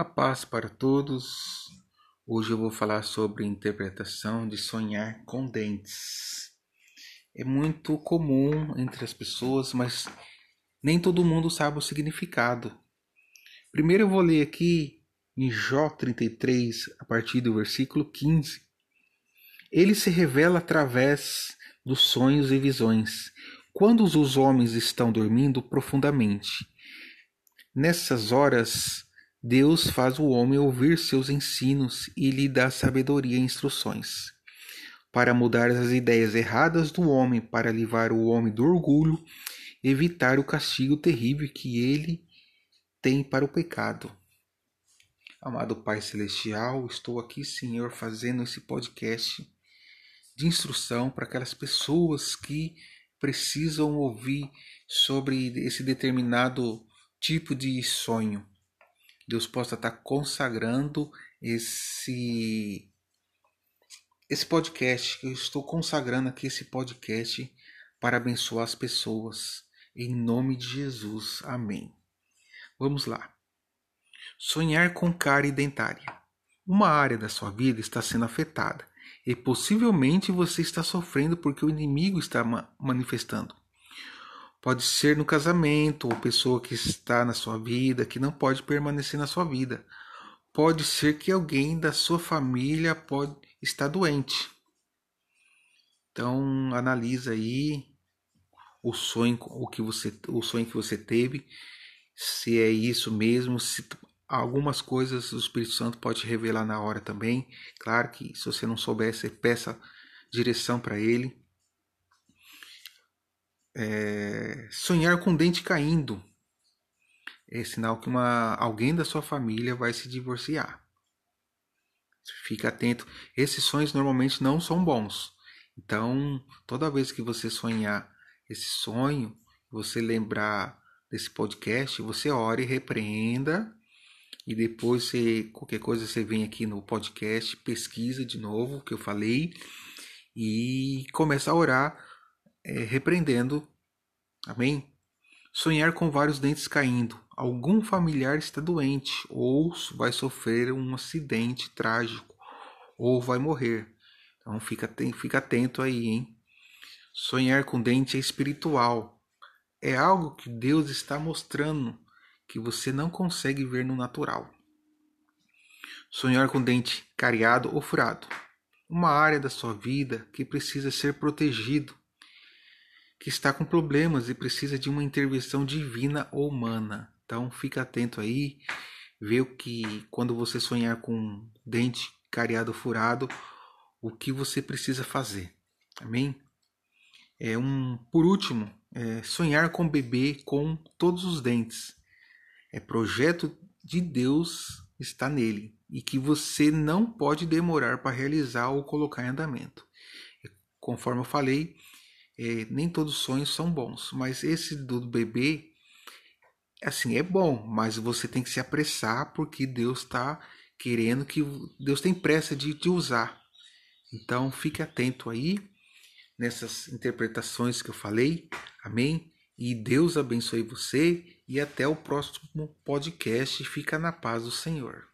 A paz para todos. Hoje eu vou falar sobre interpretação de sonhar com dentes. É muito comum entre as pessoas, mas nem todo mundo sabe o significado. Primeiro eu vou ler aqui em Jó 33, a partir do versículo 15. Ele se revela através dos sonhos e visões, quando os homens estão dormindo profundamente. Nessas horas, Deus faz o homem ouvir seus ensinos e lhe dá sabedoria e instruções, para mudar as ideias erradas do homem, para livrar o homem do orgulho, evitar o castigo terrível que ele tem para o pecado. Amado Pai Celestial, estou aqui, Senhor, fazendo esse podcast de instrução para aquelas pessoas que precisam ouvir sobre esse determinado tipo de sonho. Deus possa estar consagrando esse esse podcast, eu estou consagrando aqui esse podcast para abençoar as pessoas. Em nome de Jesus. Amém. Vamos lá. Sonhar com cárie dentária. Uma área da sua vida está sendo afetada e possivelmente você está sofrendo porque o inimigo está manifestando. Pode ser no casamento, ou pessoa que está na sua vida, que não pode permanecer na sua vida. Pode ser que alguém da sua família pode estar doente. Então analisa aí o sonho, o que você, o sonho que você teve, se é isso mesmo, se algumas coisas o Espírito Santo pode revelar na hora também. Claro que se você não souber, você peça direção para ele. É, sonhar com o dente caindo é sinal que uma, alguém da sua família vai se divorciar. Fica atento. Esses sonhos normalmente não são bons. Então, toda vez que você sonhar esse sonho, você lembrar desse podcast, você ore, repreenda e depois você, qualquer coisa você vem aqui no podcast, pesquisa de novo o que eu falei e começa a orar é, repreendendo. Amém? Sonhar com vários dentes caindo. Algum familiar está doente ou vai sofrer um acidente trágico ou vai morrer. Então fica, fica atento aí, hein? Sonhar com dente é espiritual. É algo que Deus está mostrando que você não consegue ver no natural. Sonhar com dente cariado ou furado. Uma área da sua vida que precisa ser protegido que está com problemas e precisa de uma intervenção divina ou humana. Então fica atento aí, vê o que quando você sonhar com dente cariado furado, o que você precisa fazer. Amém? É um por último, é sonhar com bebê com todos os dentes. É projeto de Deus está nele e que você não pode demorar para realizar ou colocar em andamento. Conforme eu falei, é, nem todos os sonhos são bons, mas esse do bebê, assim, é bom, mas você tem que se apressar porque Deus está querendo que Deus tem pressa de te usar. Então fique atento aí nessas interpretações que eu falei. Amém? E Deus abençoe você e até o próximo podcast. Fica na paz do Senhor.